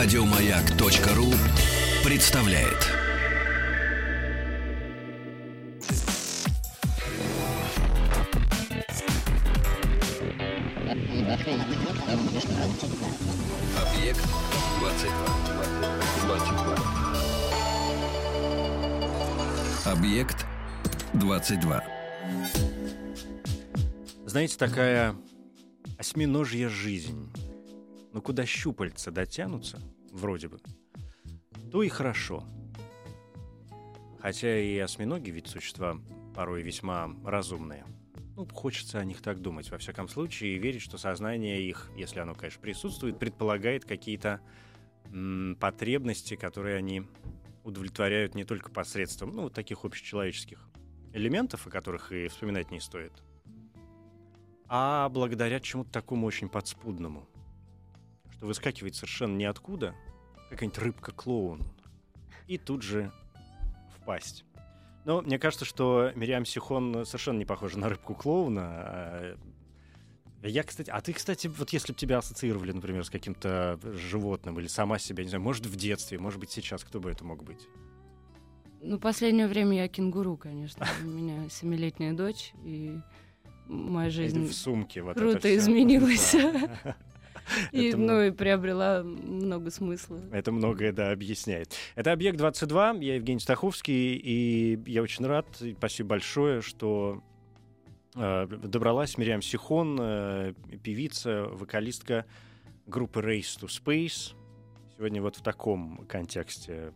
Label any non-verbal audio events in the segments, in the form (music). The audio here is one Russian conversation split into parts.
Радиомаяк.ру представляет. Объект 22. Объект 22. Знаете, такая осьминожья жизнь. Ну, куда щупальца дотянутся, вроде бы, то и хорошо. Хотя и осьминоги ведь существа порой весьма разумные. Ну, хочется о них так думать, во всяком случае, и верить, что сознание их, если оно, конечно, присутствует, предполагает какие-то м, потребности, которые они удовлетворяют не только посредством, ну, вот таких общечеловеческих элементов, о которых и вспоминать не стоит, а благодаря чему-то такому очень подспудному, что выскакивает совершенно ниоткуда какая-нибудь рыбка-клоун и тут же впасть. Но мне кажется, что Мириам Сихон совершенно не похожа на рыбку-клоуна. а, Я, кстати... А ты, кстати, вот если бы тебя ассоциировали, например, с каким-то животным или сама себя, не знаю, может, в детстве, может быть, сейчас, кто бы это мог быть? Ну, последнее время я кенгуру, конечно. У меня семилетняя дочь, и моя жизнь в сумке вот круто это изменилась. Да. (laughs) (laughs) И, Это ну, и приобрела много смысла. Это многое, да, объясняет. Это «Объект-22», я Евгений Стаховский, и я очень рад, и спасибо большое, что э, добралась Мириам Сихон, э, певица, вокалистка группы Race to Space. Сегодня вот в таком контексте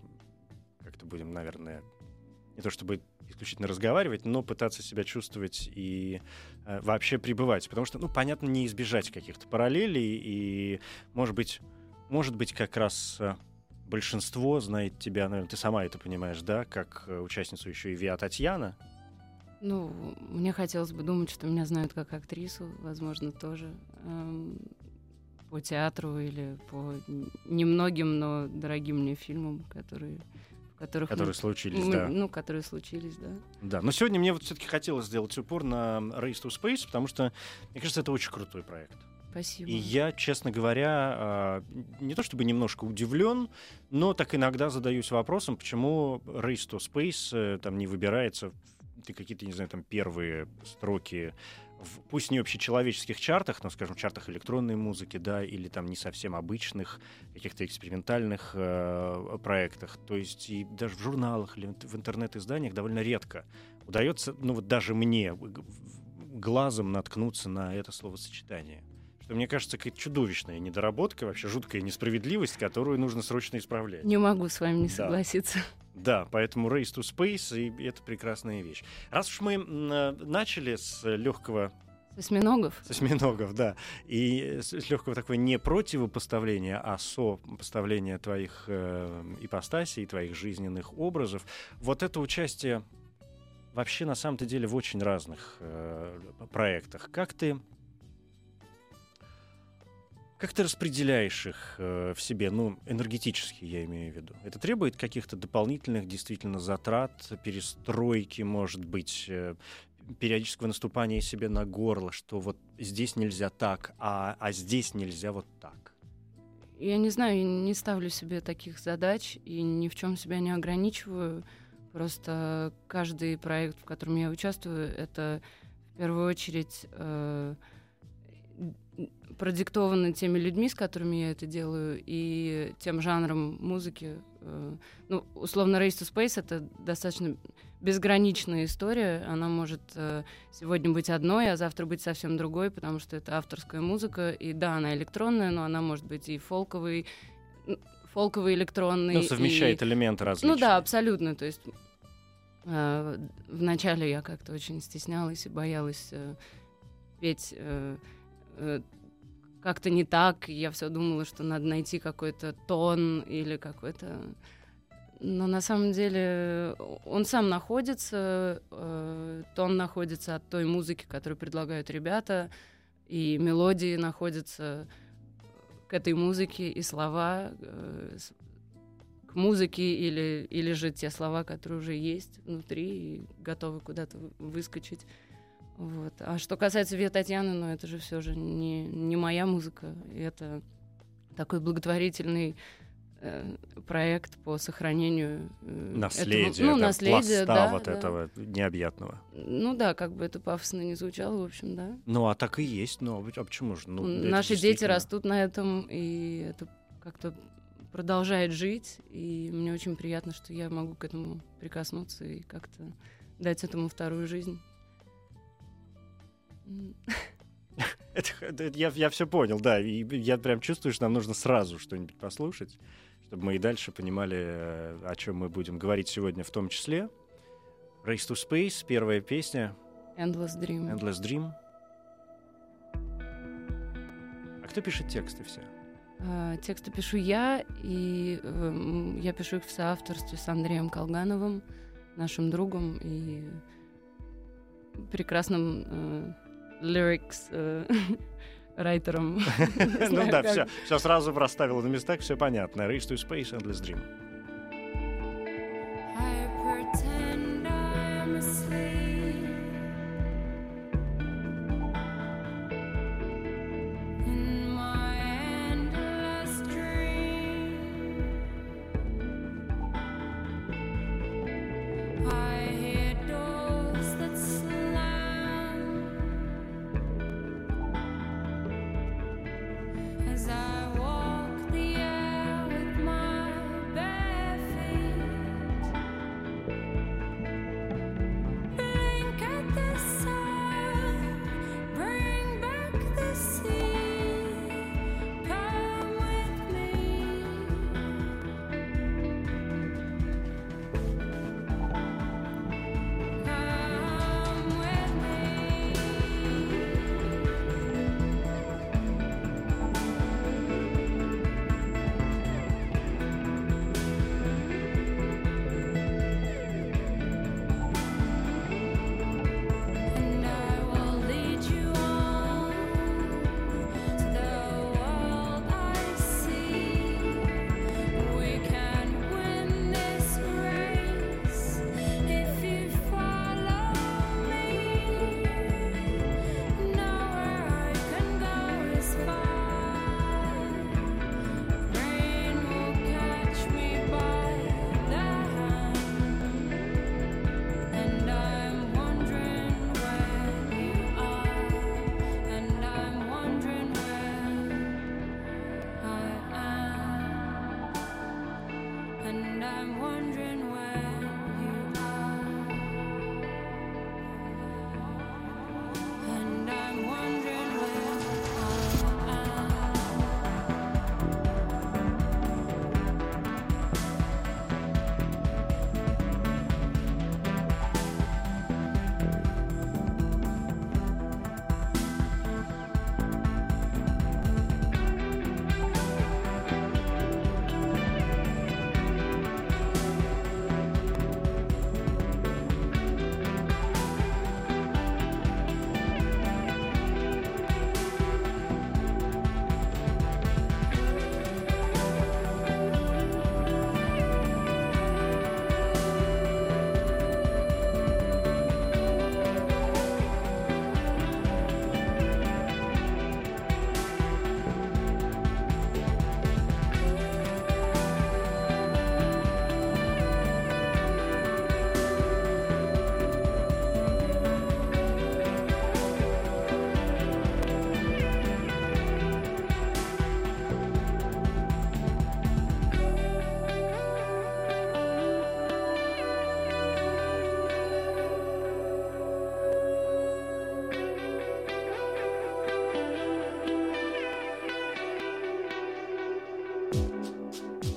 как-то будем, наверное, не то чтобы исключительно разговаривать, но пытаться себя чувствовать и э, вообще пребывать. Потому что, ну, понятно, не избежать каких-то параллелей, и, может быть, может быть, как раз э, большинство знает тебя, наверное, ты сама это понимаешь, да, как э, участницу еще и Виа Татьяна. Ну, мне хотелось бы думать, что меня знают как актрису, возможно, тоже эм, по театру или по немногим, но дорогим мне фильмам, которые, которых мы- Которые случились, мы- да. ну, которые случились, да. Да, но сегодня мне вот все-таки хотелось сделать упор на Race to Space, потому что, мне кажется, это очень крутой проект. Спасибо. И я, честно говоря, а, не то чтобы немножко удивлен, но так иногда задаюсь вопросом, почему Race to Space э, там не выбирается какие-то, не знаю, там первые строки в, пусть не общечеловеческих чартах, но, скажем, чартах электронной музыки, да, или там не совсем обычных каких-то экспериментальных э, проектах. То есть и даже в журналах или в интернет-изданиях довольно редко удается, ну вот даже мне глазом наткнуться на это словосочетание. Что мне кажется, какая-то чудовищная недоработка, вообще жуткая несправедливость, которую нужно срочно исправлять. Не могу с вами не Да. согласиться. Да, поэтому Race to Space, и это прекрасная вещь. Раз уж мы э, начали с легкого, С осьминогов? с осьминогов, да, и с, легкого такого не противопоставления, а сопоставления твоих э, ипостасей, твоих жизненных образов, вот это участие вообще на самом-то деле в очень разных э, проектах. Как ты как ты распределяешь их э, в себе, ну, энергетически я имею в виду? Это требует каких-то дополнительных действительно затрат, перестройки, может быть, э, периодического наступания себе на горло, что вот здесь нельзя так, а, а здесь нельзя вот так. Я не знаю, я не ставлю себе таких задач и ни в чем себя не ограничиваю. Просто каждый проект, в котором я участвую, это в первую очередь э, продиктовано теми людьми, с которыми я это делаю, и тем жанром музыки. Э, ну, условно, Race to Space — это достаточно безграничная история. Она может э, сегодня быть одной, а завтра быть совсем другой, потому что это авторская музыка. И да, она электронная, но она может быть и фолковый, фолковый электронный. Ну, совмещает и- элементы различные. ну да, абсолютно. То есть э, вначале я как-то очень стеснялась и боялась э, петь э, как-то не так. Я все думала, что надо найти какой-то тон или какой-то... Но на самом деле он сам находится, э, тон находится от той музыки, которую предлагают ребята, и мелодии находятся к этой музыке, и слова э, к музыке, или, или же те слова, которые уже есть внутри и готовы куда-то вы- выскочить. Вот. А что касается Виа Татьяны, ну это же все же не, не моя музыка. Это такой благотворительный э, проект по сохранению э, Наследие, этого, ну, да, наследия, да, вот да. этого необъятного. Ну да, как бы это пафосно не звучало, в общем, да. Ну, а так и есть. Ну, а почему же? Ну, Наши дети действительно- растут на этом, и это как-то продолжает жить, и мне очень приятно, что я могу к этому прикоснуться и как-то дать этому вторую жизнь. (laughs) Это, это- я, я все понял, да. И я прям чувствую, что нам нужно сразу что-нибудь послушать, чтобы мы и дальше понимали, э, о чем мы будем говорить сегодня в том числе. Race to Space, первая песня, Endless Dream. Endless Dream. А кто пишет тексты все? А, Тексты пишу я, и эм, я пишу их в соавторстве с Андреем Колгановым, нашим другом и прекрасным э, lyrics э, (laughs) райтером. Не (laughs) Ну да, все, все сразу расставила на местах, все понятно. Race to Space, Endless Dream.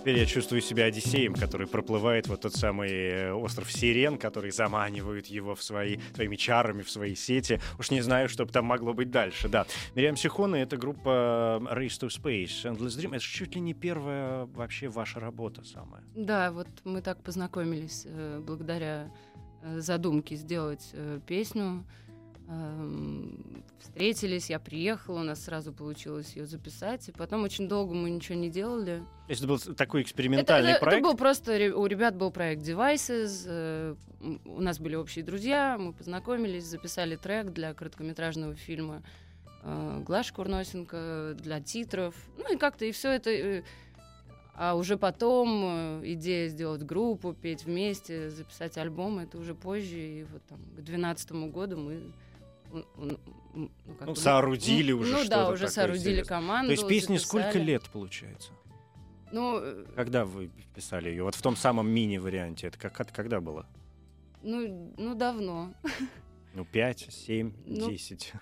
Теперь я чувствую себя Одиссеем, который проплывает вот тот самый э, остров Сирен, который заманивают его в свои, своими чарами, в свои сети. Уж не знаю, что бы там могло быть дальше, да. Мириам Сихона — это группа Race to Space, Endless Dream. Это чуть ли не первая вообще ваша работа самая. Да, вот мы так познакомились э, благодаря э, задумке сделать э, песню. Эм, встретились, я приехала, у нас сразу получилось ее записать, и потом очень долго мы ничего не делали. То есть это был такой Это, экспериментальный это- это проект? был просто у ребят был проект Devices, э, у нас были общие друзья, мы познакомились, записали трек для короткометражного фильма э, Глаш Курносенко для титров, ну и как-то и все это. э, А уже потом идея сделать группу, петь вместе, записать альбом, это уже позже. И вот там к 2012 году мы ну, Ну, соорудили ну, уже Ну что-то да, уже соорудили интересное. команду. То есть песни сколько записали. лет получается? Ну, э, Когда вы писали ее? Вот в том самом мини-варианте. Это как, когда было? ну, ну давно. Ну, 5, 7, Ну, 10.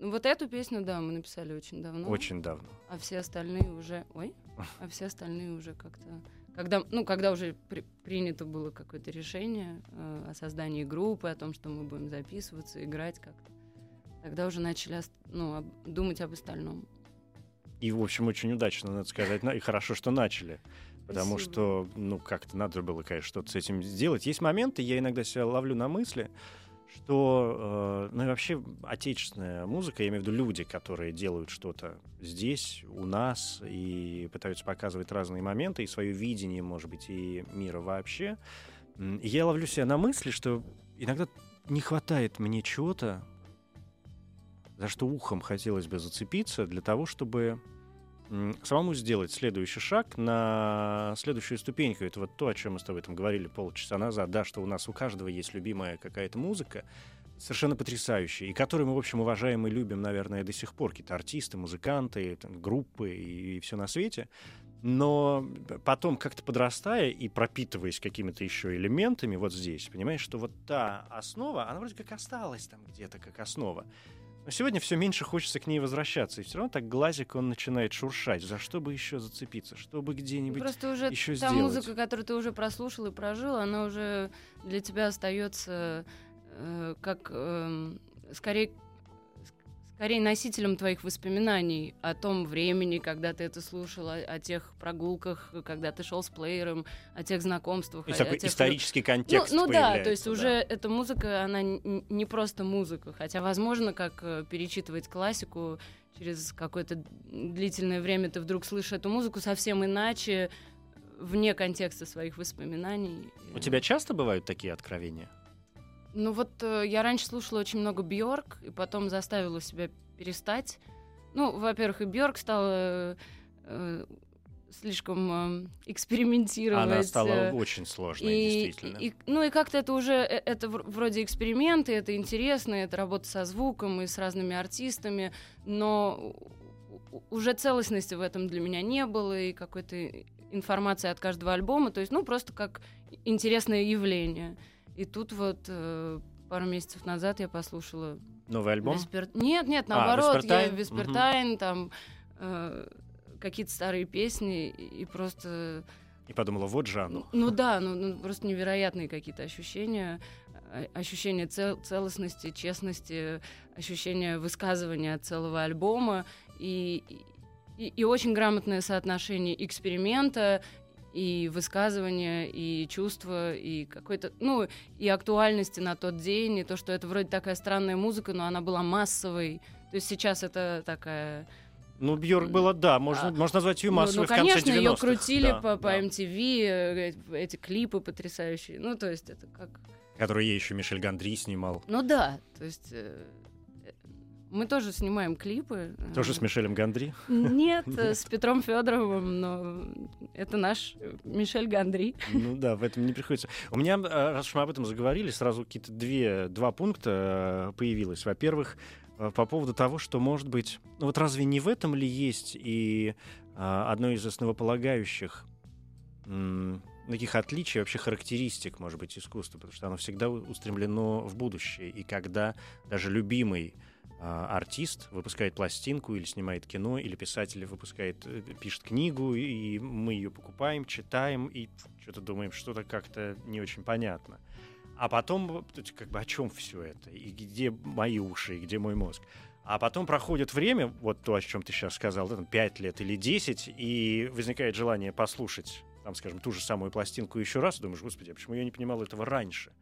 Ну, Вот эту песню, да, мы написали очень давно. Очень давно. А все остальные уже... Ой? А все остальные уже как-то... Когда, ну, когда уже при- принято было какое-то решение э, о создании группы, о том, что мы будем записываться, играть как-то, тогда уже начали ну, думать об остальном. И, в общем, очень удачно, надо сказать. И хорошо, что начали. Потому Спасибо. что, ну, как-то надо было, конечно, что-то с этим сделать. Есть моменты, я иногда себя ловлю на мысли, что, э, ну и вообще отечественная музыка, я имею в виду люди, которые делают что-то здесь, у нас, и пытаются показывать разные моменты, и свое видение, может быть, и мира вообще. И я ловлю себя на мысли, что иногда не хватает мне чего-то, за что ухом хотелось бы зацепиться, для того, чтобы самому сделать следующий шаг на следующую ступеньку. Это вот то, о чем мы с тобой там говорили полчаса назад, да, что у нас у каждого есть любимая какая-то музыка, совершенно потрясающая, и которую мы, в общем, уважаем и любим, наверное, до сих пор, какие-то артисты, музыканты, там, группы и, все на свете. Но потом, как-то подрастая и пропитываясь какими-то еще элементами вот здесь, понимаешь, что вот та основа, она вроде как осталась там где-то как основа. Но сегодня все меньше хочется к ней возвращаться, и все равно так глазик он начинает шуршать. За что бы еще зацепиться? Чтобы где-нибудь... Просто уже ещё та сделать. музыка, которую ты уже прослушал и прожил, она уже для тебя остается э, как эм, скорее скорее носителем твоих воспоминаний о том времени, когда ты это слушал, о, о тех прогулках, когда ты шел с плеером, о тех знакомствах. То есть о- о такой тех исторический контекст ну, ну да, то есть уже эта музыка, она не просто музыка, хотя, возможно, как э, перечитывать классику, через какое-то длительное время ты вдруг слышишь эту музыку совсем иначе, вне контекста своих воспоминаний. У тебя часто бывают такие откровения? Ну вот э, я раньше слушала очень много Бьорк, и потом заставила себя перестать. Ну, во-первых, и Бьорк стала э, слишком э, экспериментировать. Она стала э, очень сложной, и, действительно. и- ну и как-то это уже, э, это вр- вроде эксперименты, это интересно, это работа со звуком и с разными артистами, но уже целостности в этом для меня не было, и какой-то информации от каждого альбома, то есть, ну, просто как интересное явление. И тут вот э, пару месяцев назад я послушала... Новый альбом? Веспер- Нет, нет, А, наоборот, я Веспертайн? Веспертайн, там э, какие-то старые песни, и просто... И подумала, вот оно. Ну, да, ну, ну, просто невероятные какие-то ощущения, а- ощущение цел- целостности, честности, ощущение высказывания целого альбома и, и, и очень грамотное соотношение эксперимента и высказывания, и чувства, и какой-то, ну, и актуальности на тот день, и то, что это вроде такая странная музыка, но она была массовой. То есть сейчас это такая... Ну, Бьорк было, да, можно, А, можно назвать ее Ну, массовой ну, в конце 90-х. конечно, ее крутили да, по, по да. MTV, э, э, эти клипы потрясающие. Ну, то есть это как... Которую ей еще Мишель Гандри снимал. Ну да, то есть... мы тоже снимаем клипы. э, Тоже с Мишелем Гандри. Нет, э, с Петром Федоровым, но это наш э, Мишель Гандри. Ну да, в этом не приходится. У меня, раз уж мы об этом заговорили, сразу какие-то две, два пункта появилось. Во-первых, по поводу того, что, может быть, ну вот разве не в этом ли есть и а, одно из основополагающих м, таких отличий, вообще характеристик, может быть, искусства, потому что оно всегда устремлено в будущее. И когда даже любимый артист выпускает пластинку или снимает кино, или писатель выпускает, э, пишет книгу, и мы ее покупаем, читаем, и что-то думаем, что-то как-то не очень понятно. А потом, есть, как бы, о чем все это? И где мои уши, и где мой мозг? А потом проходит время, вот то, о чем ты сейчас сказал, да, там, 5 лет или 10, и возникает желание послушать, там, скажем, ту же самую пластинку еще раз, думаешь, господи, а почему я не понимал этого раньше?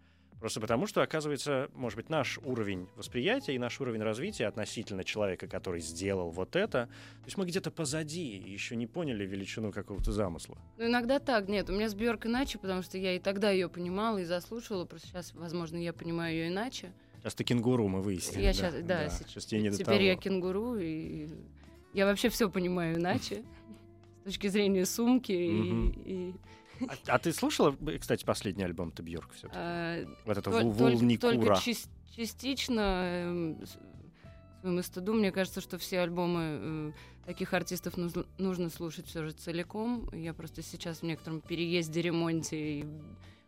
Просто потому, что, оказывается, может быть, наш уровень восприятия и наш уровень развития относительно человека, который сделал вот это, то есть мы где-то позади и еще не поняли величину какого-то замысла. Ну, иногда так, нет, у меня с Бьорк иначе, потому что я и тогда ее понимала и заслушала, просто сейчас, возможно, я понимаю ее иначе. Сейчас ты кенгуру, мы выяснили. Я да, сейчас сейчас- тебе не до Теперь того. я кенгуру, и я вообще все понимаю иначе. (laughs) точки зрения сумки и, А, а ты слушала, э, кстати, последний альбом-то Бьорк все э, Вот это Вулникура. Только част- частично эм, с- своему стыду, мне кажется, что все альбомы э, таких артистов нужно, нужно слушать все же целиком. Я просто сейчас в некотором переезде, ремонте, и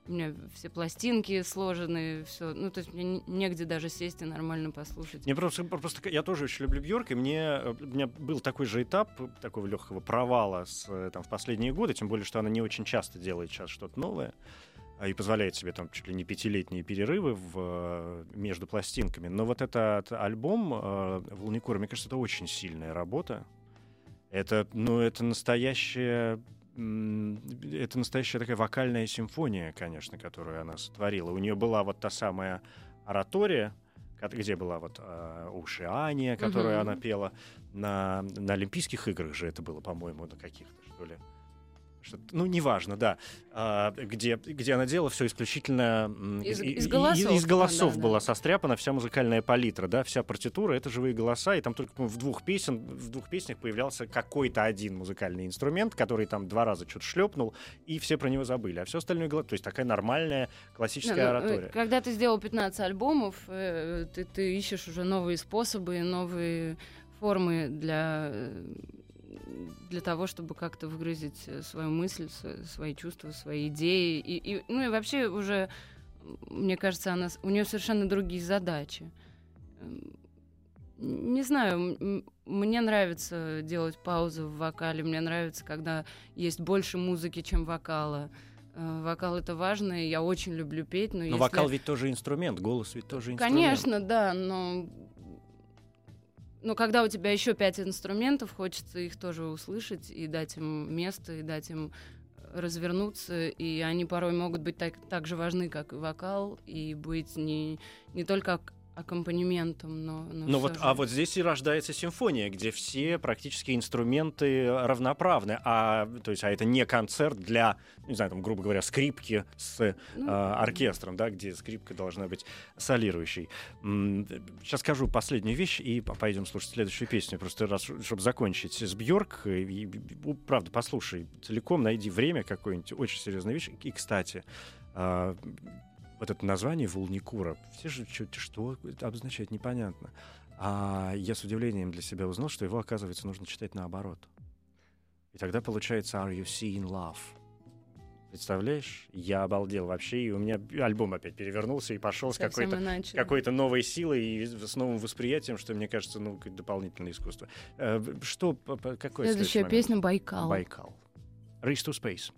у меня все пластинки сложены, все. Ну, то есть мне не- негде даже сесть и нормально послушать. Мне просто, просто я тоже очень люблю Бьорк, и мне, э, у меня был такой же этап э, такого легкого провала с, э, там, в последние годы, тем более, что она не очень часто делает сейчас что-то новое а, и позволяет себе там чуть ли не пятилетние перерывы в, между пластинками. Но вот этот альбом э, «Волникура», мне кажется, это очень сильная работа. Это, ну, это настоящая это настоящая такая вокальная симфония, конечно, которую она сотворила. У нее была вот та самая оратория, где была вот э, Ушиания, которую Мгм. она пела на, на Олимпийских играх же это было, по-моему, на каких-то, что ли. Что ну, неважно, да. А, где, где она делала все исключительно Из- и- из голосов, из да, голосов да, была да. состряпана вся музыкальная палитра, да, вся партитура — это живые голоса, и там только по-моему, в двух песен, в двух песнях появлялся какой-то один музыкальный инструмент, который там два раза что-то шлепнул, и все про него забыли, а все остальное то есть такая нормальная классическая Не, ну, э, оратория. Когда ты сделал 15 альбомов, э, ты, ты ищешь уже новые способы, новые формы для, э, для того, чтобы как-то выразить э, свою мысль, свои чувства, свои идеи. И, и- ну и вообще уже, мне кажется, она, у нее совершенно другие задачи. Не знаю, мне нравится делать паузы в вокале, мне нравится, когда есть больше музыки, чем вокала. Э, Вокал это важно, и я очень люблю петь, но, Но если... вокал ведь тоже инструмент, голос ведь тоже инструмент. Конечно, да, но... Но когда у тебя еще пять инструментов, хочется их тоже услышать и дать им место, и дать им развернуться, и они порой могут быть так, так же важны, как и вокал, и быть не, не только аккомпанементом, но... но Ну всё вот, же. а вот здесь и рождается симфония, где все практически инструменты равноправны, а то есть, а это не концерт для, не знаю, там, грубо говоря, скрипки с Ну, а, оркестром, да, где скрипка должна быть солирующей. Сейчас скажу последнюю вещь и по- пойдем слушать следующую песню, просто раз, чтобы закончить с Бьорк. И, и, и, правда, послушай целиком, найди время какое-нибудь, очень серьезная вещь. И, кстати, а, вот это название Волникура, все же чё- что это обозначает, непонятно. А я с удивлением для себя узнал, что его, оказывается, нужно читать наоборот. И тогда получается Are you seeing love? Представляешь? Я обалдел вообще, и у меня альбом опять перевернулся и пошел с какой-то иначе. какой-то новой силой и с новым восприятием, что мне кажется, ну, дополнительное искусство. Э, Что, какой Следующая песня «Байкал». Байкал. Race to Space.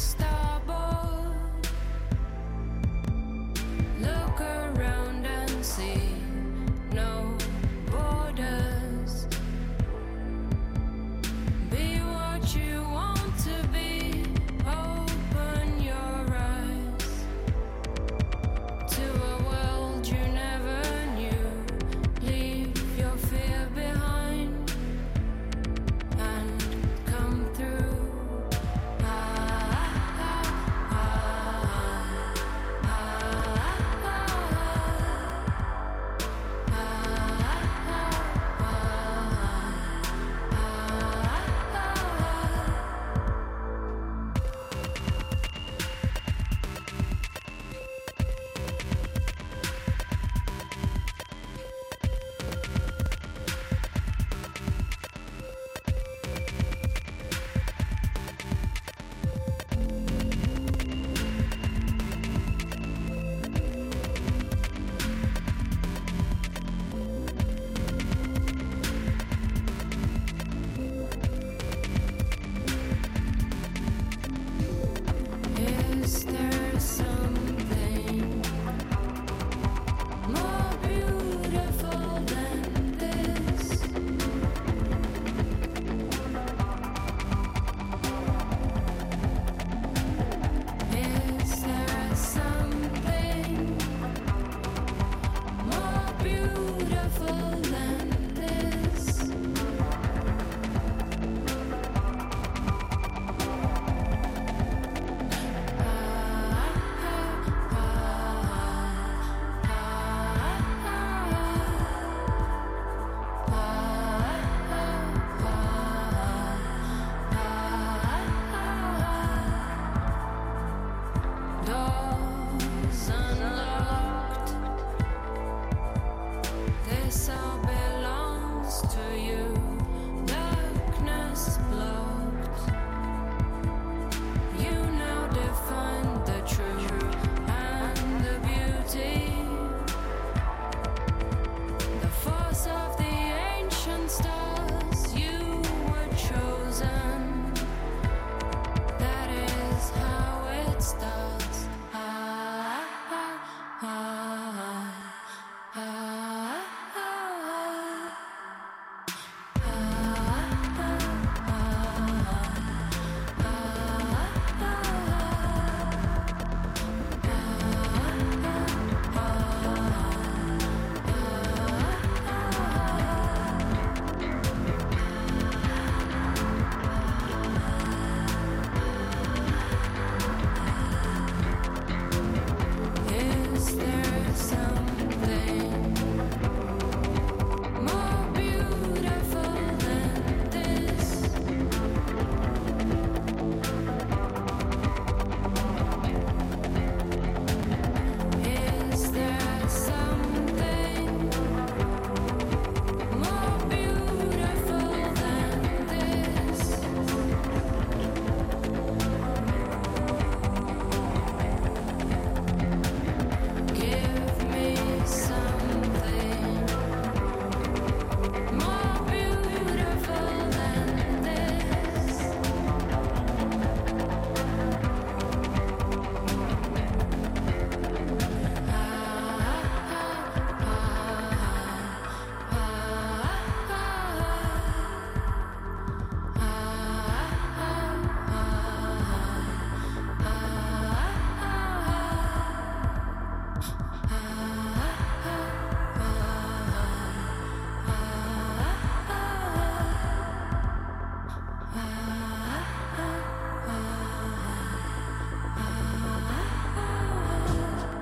stop.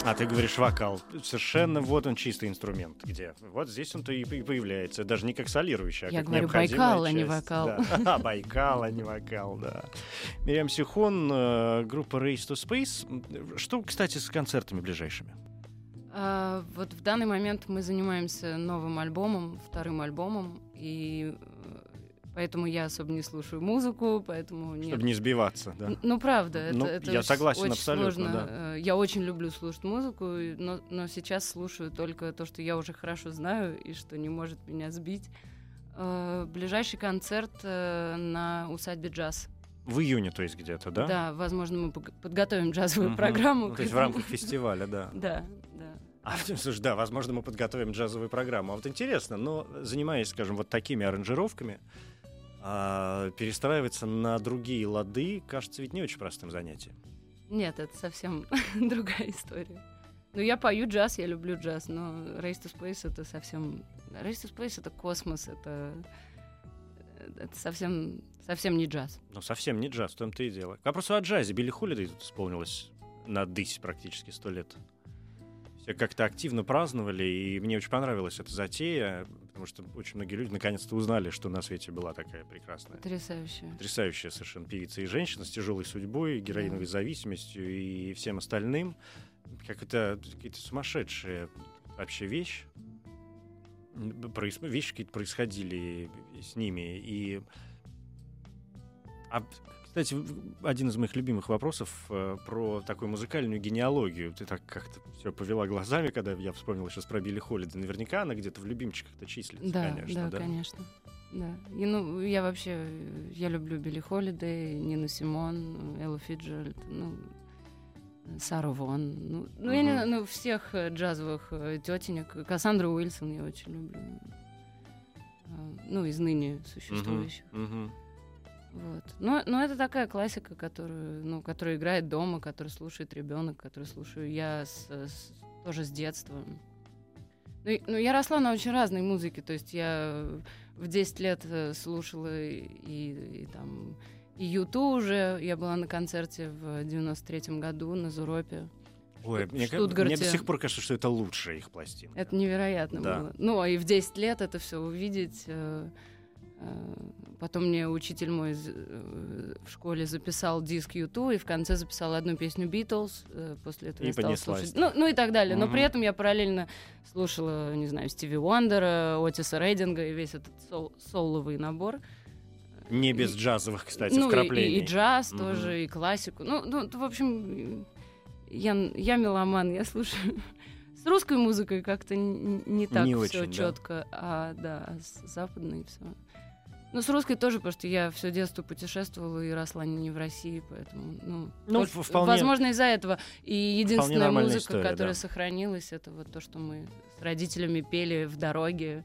А ты говоришь вокал. Совершенно вот он чистый инструмент. Где? Вот здесь он-то и появляется. Даже не как солирующий, а Я как говорю, Байкал, а не часть. вокал. Да. (laughs) А, Байкал, а не вокал, да. Мириам Сихон, э, группа Race to Space. Что, кстати, с концертами ближайшими? А, вот в данный момент мы занимаемся новым альбомом, вторым альбомом, и э, поэтому я особо не слушаю музыку, поэтому нет. Чтобы не сбиваться, да. Ну, правда, это, Ну, это я очень- согласен очень абсолютно, сложно. да. Э, Я очень люблю слушать музыку, но, но сейчас слушаю только то, что я уже хорошо знаю и что не может меня сбить. Э, Ближайший концерт э, на усадьбе джаз. В июне, то есть где-то, да? Да, возможно, мы подготовим джазовую Мгм. программу. Ну, то есть в рамках фестиваля, да. (laughs) Да, да. А, (laughs) слушай, да, возможно, мы подготовим джазовую программу. А вот интересно, но занимаясь, скажем, вот такими аранжировками, а, перестраиваться на другие лады, кажется, ведь не очень простым занятием. Нет, это совсем (laughs) другая история. Ну, я пою джаз, я люблю джаз, но Race to Space это совсем... Race to Space это космос, это... Это совсем, совсем не джаз. Ну, совсем не джаз, в том-то и дело. К вопросу о джазе. Билли Холидей тут вспомнилось на дысь практически сто лет. Все как-то активно праздновали, и мне очень понравилась эта затея, потому что очень многие люди наконец-то узнали, что на свете была такая прекрасная Потрясающе. потрясающая совершенно певица и женщина с тяжелой судьбой, героиновой зависимостью и всем остальным. Как это какие-то сумасшедшие вообще вещь. М, проис- Вещи какие-то происходили с ними. И... А, кстати, один из моих любимых вопросов э, про такую музыкальную генеалогию. Ты так как-то все повела глазами, когда я вспомнил сейчас про Билли Холлида. Наверняка она где-то в любимчиках-то числится, Да, конечно. да, конечно. Да. И, ну, я вообще, э, я люблю Билли Холидей, Нину Симон, Эллу Фиджеральд, ну, э, Сару Вон. Ну, ну, я не ну, всех э, джазовых э, тетенек. Кассандру Уилсон я очень люблю. А, Ну, из ныне существующих. мгм. Вот. Но, но это такая классика, которую, ну, которую играет дома, которую слушает ребенок, которую слушаю я с- с- тоже с детства. Ну, ну, я росла на очень разной музыке, то есть я в 10 лет э, слушала и, и- и там и Юту уже, я была на концерте в 93-м году на Зуропе. Ой, в мне, Штутгарте. мне до сих пор кажется, что это лучшая их пластинка. Это невероятно Да. было. Ну, а и в 10 лет это все увидеть. э, Потом мне учитель мой э, в школе записал диск Юту и в конце записал одну песню Битлз. э, После этого И я стала слушать. Ну, ну и так далее. Но Мгм. при этом я параллельно слушала, не знаю, Стиви Уандера, Отиса Рейдинга и весь этот сол- соловый набор. Не без И- джазовых, кстати, ну, и, вкраплений. и, и джаз Мгм. тоже, и классику. Ну, ну, в общем, я, я меломан, я слушаю. С русской музыкой как-то не так Не все очень, да. четко, а да, а с западной все. Ну, с русской тоже, потому что я все детство путешествовала и росла не в России, поэтому, ну, Ну, только- вполне- возможно, из-за этого. И единственная музыка, история, которая да. сохранилась, это вот то, что мы с родителями пели в дороге.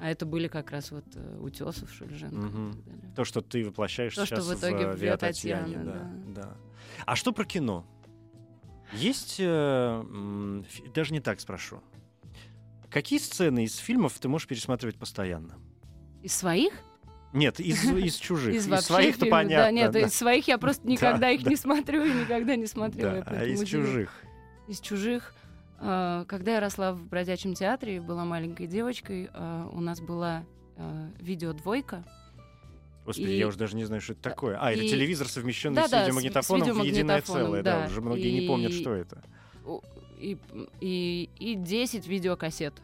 А это были как раз вот э, Утесов, Шульженко далее. То, что ты воплощаешь То, что сейчас в итоге в в «Виа Татьяна», Татьяне», да, да. да. А что про кино? Есть, э, даже не так спрошу. Какие сцены из фильмов ты можешь пересматривать постоянно? Из своих? Нет, из, из чужих. Из, Из, своих-то понятно. Да, нет, да. из своих я просто никогда их да. не смотрю и никогда не смотрела. Да, а из чужих. Из чужих. э, Когда я росла в бродячем театре, была маленькой девочкой, э, у нас была э, видеодвойка. Господи, И- я уже даже не знаю, что это такое. А, это и- телевизор, совмещенный Да-да, с с ви- с видеомагнитофоном в единое видеомагнитофоном, целое. Да, да. уже многие не помнят, И- что это. И, и, и 10 видеокассет.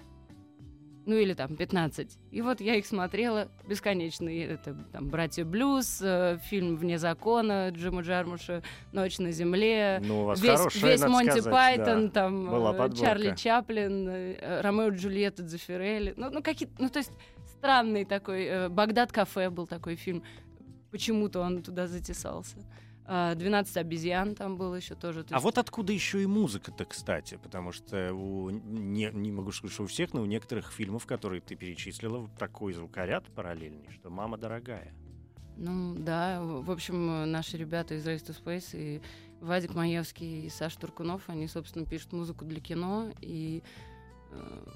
Ну или там 15. И вот я их смотрела бесконечно. И это там «Братья Блюз», э, фильм «Вне закона» Джима Джармуша, «Ночь на земле», Ну, у вас весь, хорошая, весь Монти сказать, Пайтон, да. там э. Чарли Чаплин, э, Ромео и Джульетта Дзефирелли. Ну, ну какие ну то есть странный такой. э, Багдад кафе был такой фильм. Почему-то он туда затесался. А, 12 обезьян там было еще тоже. то А есть- вот откуда еще и музыка-то, кстати, потому что у, не, не могу сказать, что у всех, но у некоторых фильмов, которые ты перечислила, такой звукоряд параллельный, что «Мама дорогая». Ну да, в общем, наши ребята из Race to Space и Вадик Маевский и Саша Туркунов, они, собственно, пишут музыку для кино. И, э,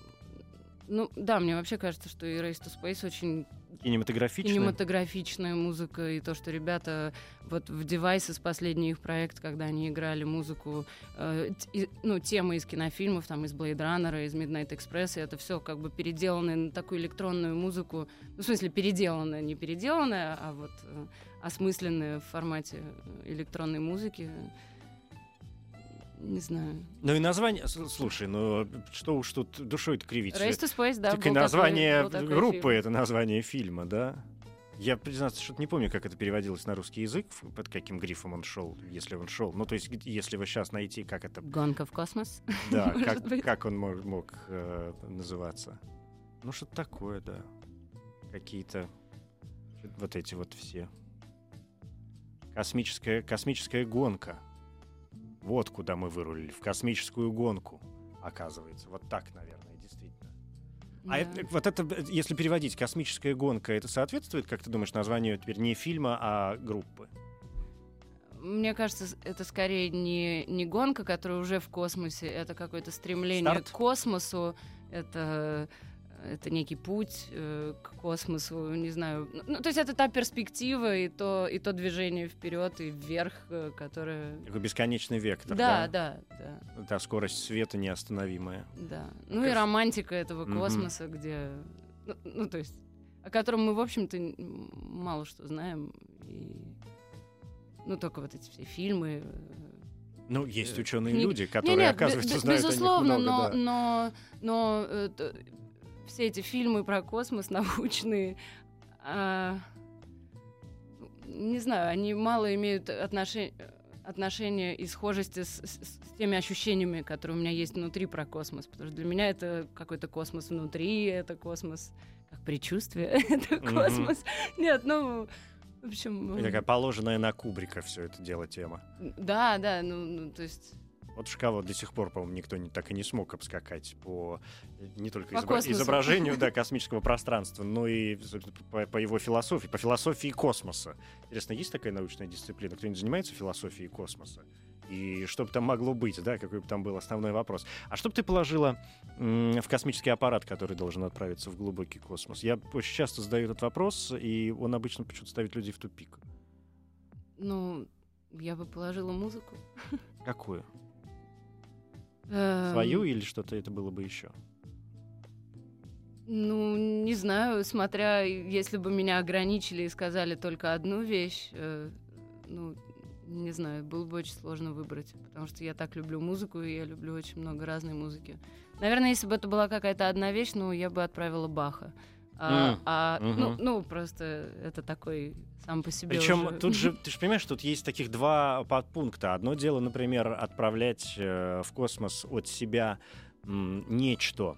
ну да, мне вообще кажется, что и Race to Space очень Кинематографичная? кинематографичная музыка, и то, что ребята вот в Devices, последний их проект, когда они играли музыку, э, и- ну, темы из кинофильмов, там, из Blade Runner, из Midnight Express, и это все как бы переделанное на такую электронную музыку, ну, в смысле, переделанное, не переделанное, а вот э, осмысленное в формате э, электронной музыки. Не знаю. Ну и название... Слушай, ну что уж тут душой-то кривить. Race to Space, да, Так и название такой группы фильм. это название фильма, да? Я, признаться, что-то не помню, как это переводилось на русский язык, под каким грифом он шел, если он шел. Ну, то есть, если вы сейчас найти, как это, Гонка в космос. (laughs) да, как, быть. как он мог, мог, э, называться. Ну, что-то такое, да. Какие-то вот эти вот все. Космическая, космическая гонка. Вот куда мы вырулили, в космическую гонку, оказывается. Вот так, наверное, действительно. А это, вот это, э, если переводить космическая гонка, это соответствует, как ты думаешь, названию теперь не фильма, а группы? Мне кажется, это скорее не, не гонка, которая уже в космосе, это какое-то стремление Старт? к космосу, это, это некий путь э, к космосу, не знаю. Ну, то есть это та перспектива и то, и то движение вперед и вверх, э, которое... Такой бесконечный вектор, Да, да? да, да, Та скорость света неостановимая. да. Ну и Кажется- романтика этого космоса, где... Ну, ну, то есть о котором мы, в общем-то, мало что знаем. И... Ну, только вот эти все фильмы, э, Ну, есть Э, ученые люди, которые, Не-нет, оказывается, бе- знают безусловно, о них много, но, да. но, но т- все эти фильмы про космос (laughs) научные, а, не знаю, они мало имеют отношения отношения и схожести с, с- с теми ощущениями, которые у меня есть внутри про космос. Потому что для меня это какой-то космос внутри, это космос как предчувствие, (laughs) это космос. Нет, ну, в общем... Такая положенная на Кубрика все это дело тема. Да, да, ну, ну, то есть... Вот кого до сих пор, по-моему, никто не, так и не смог обскакать по э, не только По изобра- космосу. изображению да, (laughs) космического пространства, но и по, по его философии, по философии космоса. Интересно, есть такая научная дисциплина? Кто-нибудь занимается философией космоса? И что бы там могло быть, да, какой бы там был основной вопрос. А что бы ты положила в космический аппарат, который должен отправиться в глубокий космос? Я очень часто задаю этот вопрос, и он обычно почему-то ставит людей в тупик. Ну, я бы положила музыку. Какую? Эм, Свою или что-то это было бы еще? Ну, не знаю, смотря, если бы меня ограничили и сказали только одну вещь, э, ну, не знаю, было бы очень сложно выбрать, потому что я так люблю музыку, и я люблю очень много разной музыки. Наверное, если бы это была какая-то одна вещь, ну, я бы отправила Баха. А, М, а, ну, мгм. ну, просто это такой сам по себе Причем уже- тут же, (laughs) ты же понимаешь, тут есть таких два подпункта. Одно дело, например, отправлять э, в космос от себя м, нечто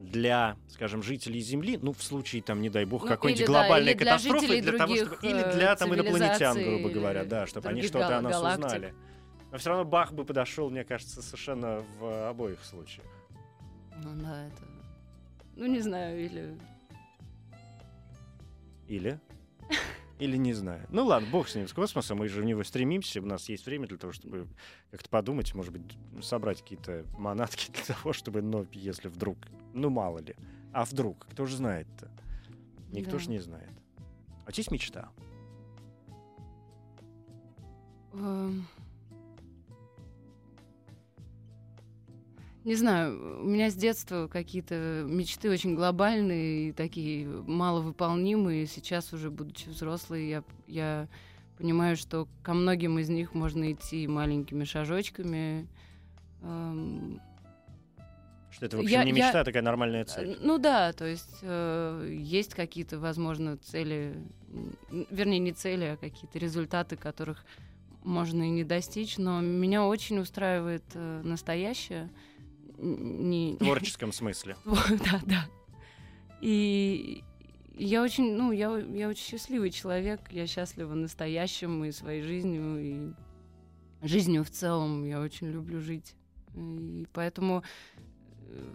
для, скажем, жителей Земли, ну, в случае, там, не дай бог, Ну, какой-нибудь да, глобальной или для катастрофы, жителей для того, чтобы... Или э, для, там, инопланетян, грубо говоря, да, чтобы они что-то о нас галактик. узнали. Но все равно Бах бы подошел, мне кажется, совершенно в обоих случаях. Ну, да, это... Ну, не знаю, или... Или? Или не знаю. Ну ладно, бог с ним, с космосом, мы же в него стремимся, у нас есть время для того, чтобы как-то подумать, может быть, собрать какие-то манатки для того, чтобы, ну, если вдруг, ну мало ли, а вдруг, кто же знает-то? Никто Да. же не знает. А есть мечта? Эм. Не знаю, у меня с детства какие-то мечты очень глобальные и такие маловыполнимые. Сейчас уже, будучи взрослой, я, я понимаю, что ко многим из них можно идти маленькими шажочками. Эм, Что это, в общем, Я- не я- мечта, а такая нормальная цель. Ну да, то есть э, есть какие-то, возможно, цели, вернее, не цели, а какие-то результаты, которых можно и не достичь, но меня очень устраивает э, настоящее. Не... В творческом смысле. (laughs) да, да. И я очень, ну, я, я очень счастливый человек, я счастлива настоящим и своей жизнью, и жизнью в целом. Я очень люблю жить. И поэтому э,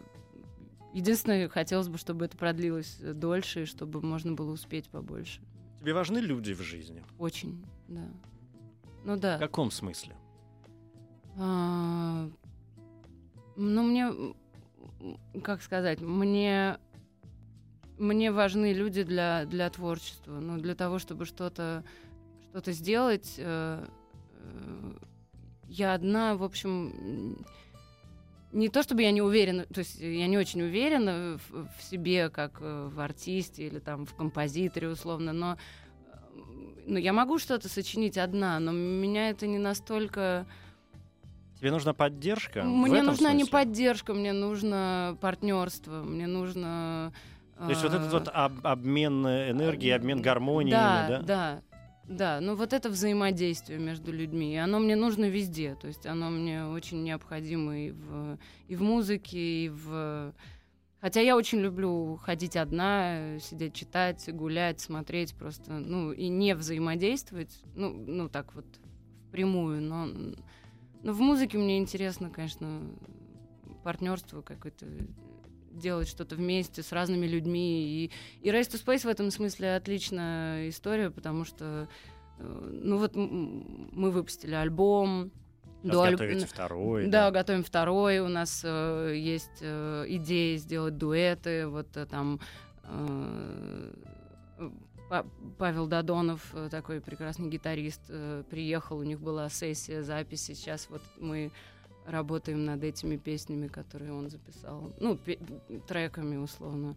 единственное, хотелось бы, чтобы это продлилось дольше, и чтобы можно было успеть побольше. Тебе важны люди в жизни? Очень, да. Ну да. В каком смысле? А, Ну, мне, как сказать, мне мне важны люди для, для творчества. Ну, для того, чтобы что-то что сделать. э, э, я одна, в общем, не то чтобы я не уверена, то есть я не очень уверена в, в себе, как э, в артисте или там в композиторе условно, но, э, но я могу что-то сочинить одна, но меня это не настолько... Тебе нужна поддержка? Мне нужна не смысле? поддержка, мне нужно партнерство, мне нужно... То есть вот этот э, вот об- обмен э, энергией, обмен гармониями, да, да? да, да. Ну вот это взаимодействие между людьми, и оно мне нужно везде. То есть оно мне очень необходимо и в, и в музыке, и в... Хотя я очень люблю ходить одна, сидеть читать, гулять, смотреть просто, ну, и не взаимодействовать, ну, ну так вот впрямую, но, но в музыке мне интересно, конечно, партнерство какое-то делать что-то вместе с разными людьми. И, и Race to Space в этом смысле отличная история, потому что э, ну вот мы выпустили альбом. Сейчас До аль- готовите второй. да, готовим второй. У нас э, есть э, идеи сделать дуэты. Вот э, там э, Павел Дадонов, э, такой прекрасный гитарист, э, приехал, у них была сессия записи. Сейчас вот мы работаем над этими песнями, которые он записал. Ну, треками, условно.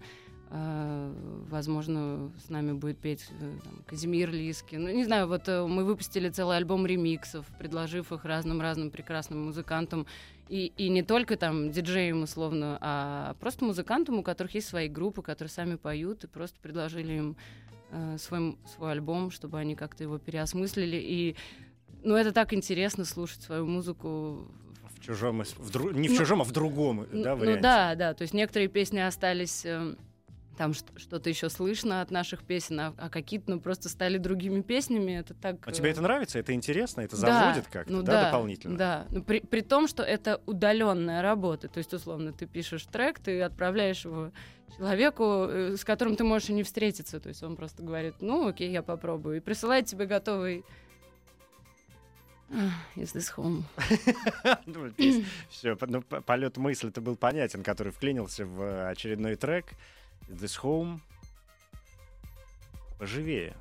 А, возможно, с нами будет петь э, там, Казимир Лиски. Ну, не знаю, вот мы выпустили целый альбом ремиксов, предложив их разным-разным прекрасным музыкантам. И, и не только там диджеям, условно, а просто музыкантам, у которых есть свои группы, которые сами поют, и просто предложили им э, свой, свой альбом, чтобы они как-то его переосмыслили. И ну, это так интересно слушать свою музыку В чужом, в дру- не в Ну, чужом, а в другом, ну, да, ну варианте? да, да. То есть некоторые песни остались, э, там что-то еще слышно от наших песен, а, а какие-то ну, просто стали другими песнями. Это так. А тебе э, это нравится? Это интересно? Это да, заводит как-то, ну да, дополнительно? Да, ну, при, при том, что это удаленная работа. То есть, условно, ты пишешь трек, ты отправляешь его человеку, э, с которым ты можешь и не встретиться. То есть он просто говорит, ну окей, я попробую. И присылает тебе готовый Is this home? Все, ну, п- полет мысли это был понятен, который вклинился в э, очередной трек. This Home. Поживее.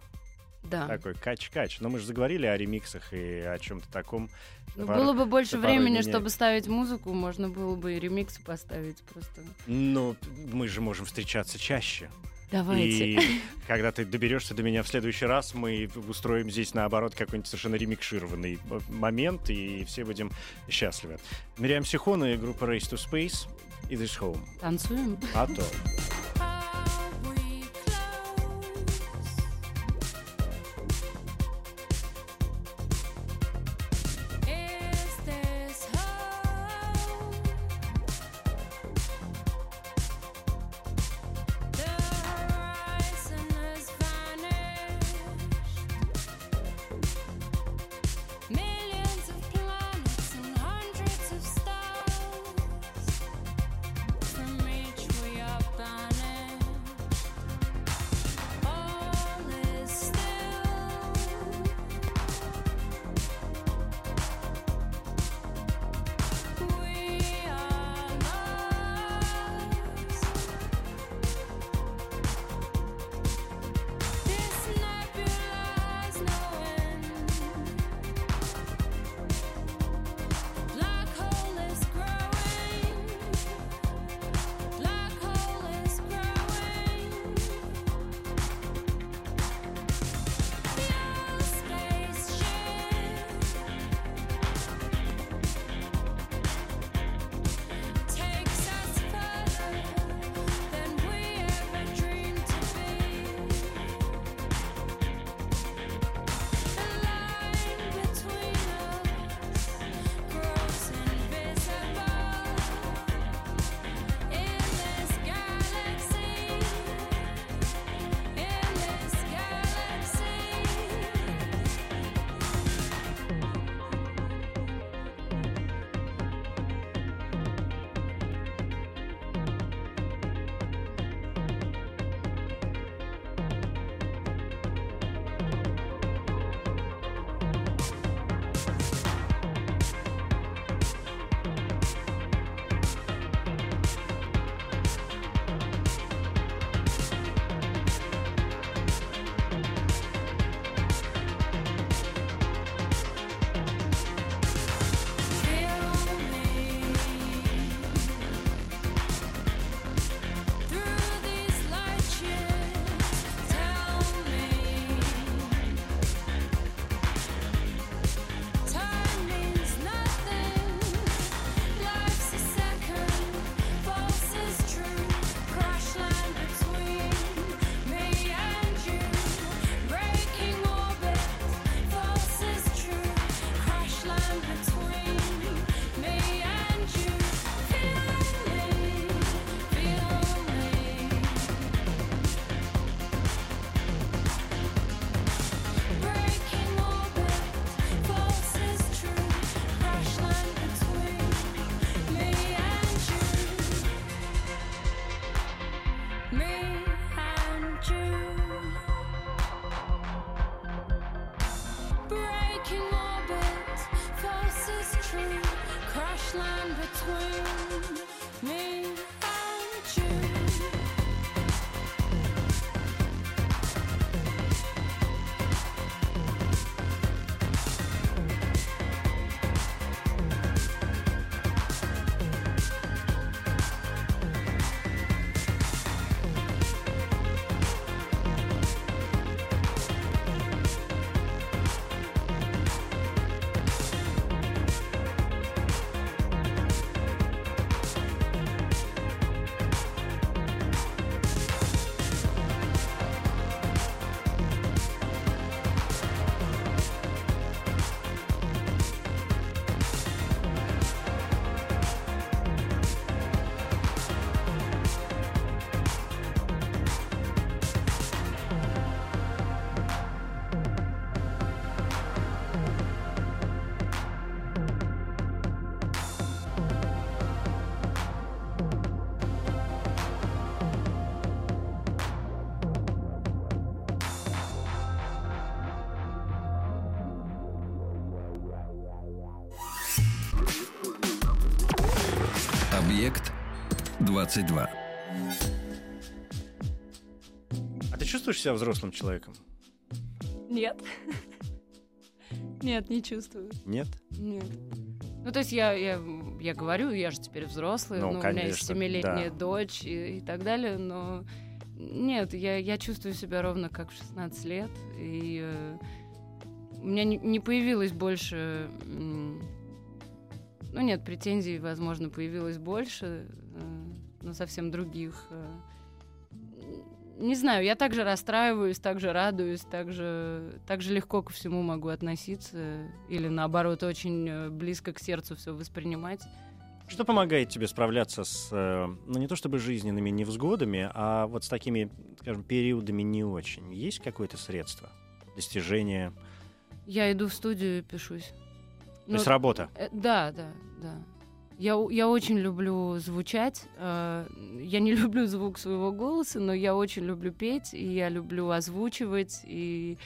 Да. Такой кач-кач. Но мы же заговорили о ремиксах и о чем-то таком. Ну, Порой- было бы больше времени, меняет. чтобы ставить музыку, можно было бы и ремиксы поставить просто. Ну, мы же можем встречаться чаще. Давайте. И когда ты доберешься до меня в следующий раз, мы устроим здесь, наоборот, какой-нибудь совершенно ремикшированный э, момент, и все будем счастливы. Мириам Сихон и группа Race to Space и This Home. Танцуем? А то. Объект 22. А ты чувствуешь себя взрослым человеком? Нет. Нет, не чувствую. Нет? Нет. Ну, то есть я, я, я говорю, я же теперь взрослый, Ну, ну, у меня есть конечно, семилетняя да. дочь и, и так далее, но нет, я, я чувствую себя ровно как в 16 лет, и э, у меня не, не появилось больше... м, ну, нет, претензий, возможно, появилось больше, э, но совсем других. э. Не знаю, я также расстраиваюсь, также радуюсь, также, также легко ко всему могу относиться. Или наоборот, очень э, близко к сердцу все воспринимать. Что помогает тебе справляться с, ну не то чтобы жизненными невзгодами, а вот с такими, скажем, периодами не очень? Есть какое-то средство? Достижение? Я иду в студию и пишусь. То есть работа? Э, Да, да, да. Я, я очень люблю звучать. э, Я не (laughs) люблю звук своего голоса, но я очень люблю петь, и я люблю озвучивать. И,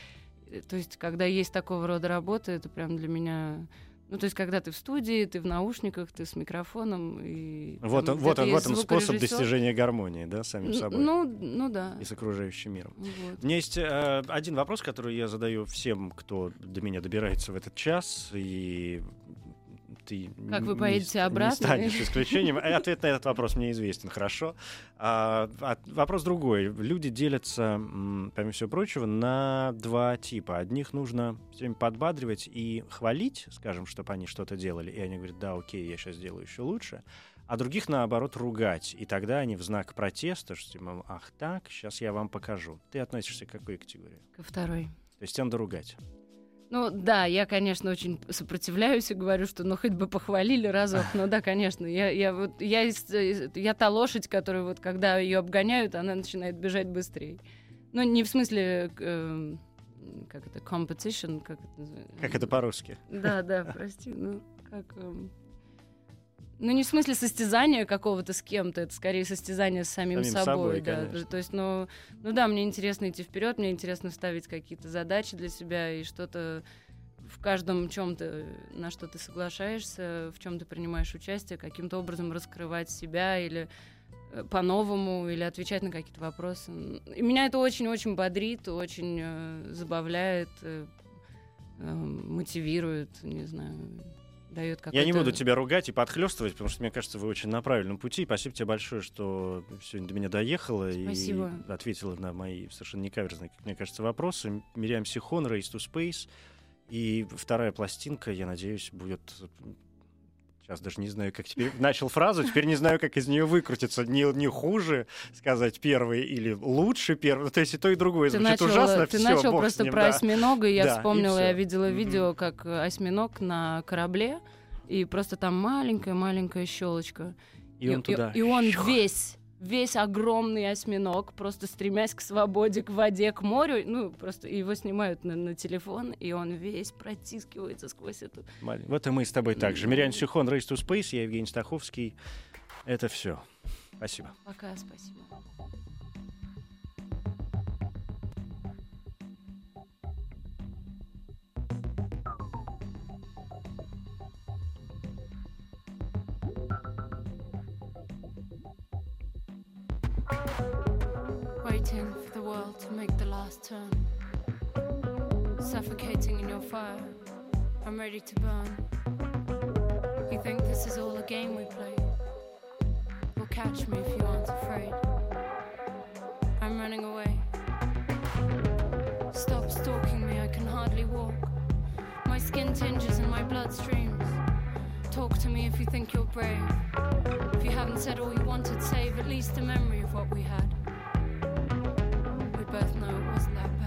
э, то есть, когда есть такого рода работа, это прям для меня... Ну, то есть, когда ты в студии, ты в наушниках, ты с микрофоном. И, Вот там он, вот он, вот он способ достижения гармонии, да, самим собой Ну, ну да. и с окружающим миром. Вот. У меня есть э, один вопрос, который я задаю всем, кто до меня добирается в этот час, и ты Как вы не поедете не обратно? станешь исключением. Ответ на этот вопрос мне известен хорошо. А, а вопрос другой. Люди делятся, помимо всего прочего, на два типа. Одних нужно все время подбадривать и хвалить, скажем, чтобы они что-то делали, и они говорят, да, окей, я сейчас сделаю еще лучше. А других, наоборот, ругать. И тогда они в знак протеста, что типа, ах так, сейчас я вам покажу. Ты относишься к какой категории? Ко второй. То есть тебе надо ругать. Ну да, я, конечно, очень сопротивляюсь и говорю, что ну хоть бы похвалили разок. Ну да, конечно, я, я вот я, я та лошадь, которая вот когда ее обгоняют, она начинает бежать быстрее. Ну не в смысле эм, как это competition, как это называется? Как это по-русски? Да, да, (laughs) прости, ну как эм, ну, не в смысле состязания какого-то с кем-то, это скорее состязание с самим, Самим собой, собой, да. конечно. То есть, ну, ну да, мне интересно идти вперед, мне интересно ставить какие-то задачи для себя и что-то в каждом чем-то, на что ты соглашаешься, в чем ты принимаешь участие, каким-то образом раскрывать себя или э, по-новому, или отвечать на какие-то вопросы. И меня это очень-очень бодрит, очень э, забавляет, э, э, мотивирует, не знаю, дает какой-то... Я не буду тебя ругать и подхлестывать, потому что мне кажется, вы очень на правильном пути. Спасибо тебе большое, что сегодня до меня доехала Спасибо. и ответила на мои совершенно некаверзные, как мне кажется, вопросы. Мириам Сихон, Race to Space. И вторая пластинка, я надеюсь, будет... Сейчас даже не знаю, как теперь... Начал фразу, теперь не знаю, как из нее выкрутиться. Не, не хуже сказать первый или лучше первый. То есть и то, и другое Ты звучит начал, ужасно. ты Всё, начал просто ним, про да. осьминога, и я Да, и вспомнила, я всё. видела Мгм. видео, как осьминог на корабле, и просто там маленькая-маленькая щелочка. И он туда... и он щух. весь, весь огромный осьминог, просто стремясь к свободе, к воде, к морю, ну, просто его снимают на, на телефон, и он весь протискивается сквозь эту... Вот и мы с тобой также. Мирян Сихон, Race to Space, я Евгений Стаховский. Это все. Спасибо. Пока, спасибо. waiting for the world to make the last turn. Suffocating in your fire, I'm ready to burn. You think this is all a game we play? Well, catch me if you aren't afraid. I'm running away. Stop stalking me, I can hardly walk. My skin tinges and my blood streams. Talk to me if you think you're brave. If you haven't said all you wanted, save at least the memory of what we had birth, no, it wasn't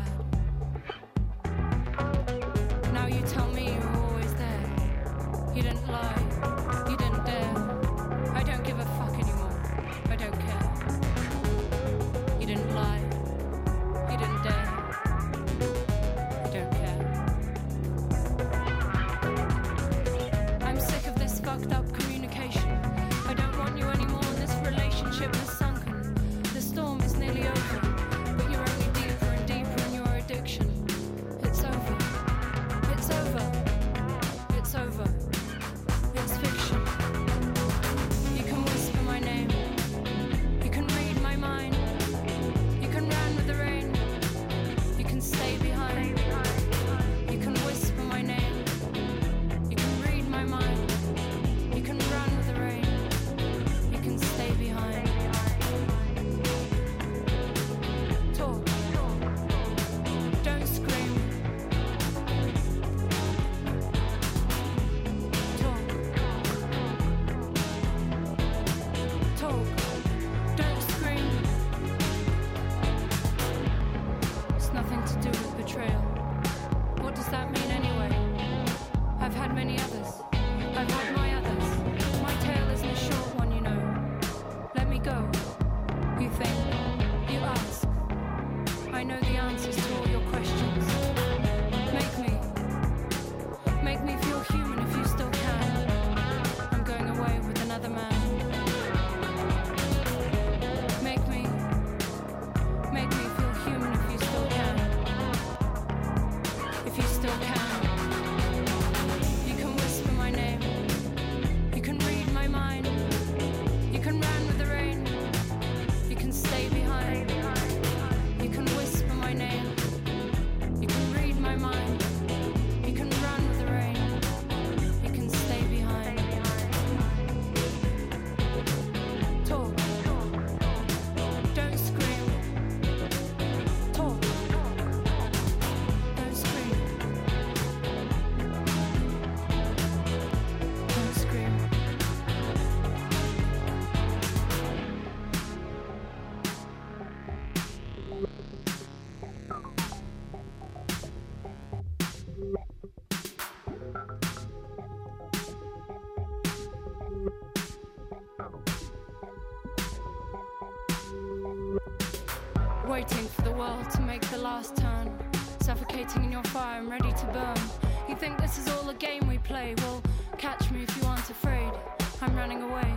This is all a game we play. Well, catch me if you aren't afraid. I'm running away.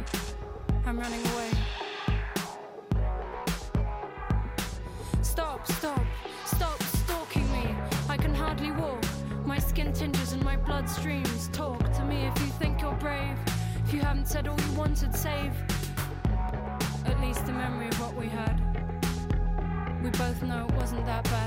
I'm running away. Stop, stop, stop stalking me. I can hardly walk. My skin tinges and my blood streams. Talk to me if you think you're brave. If you haven't said all you wanted, save at least the memory of what we had. We both know it wasn't that bad.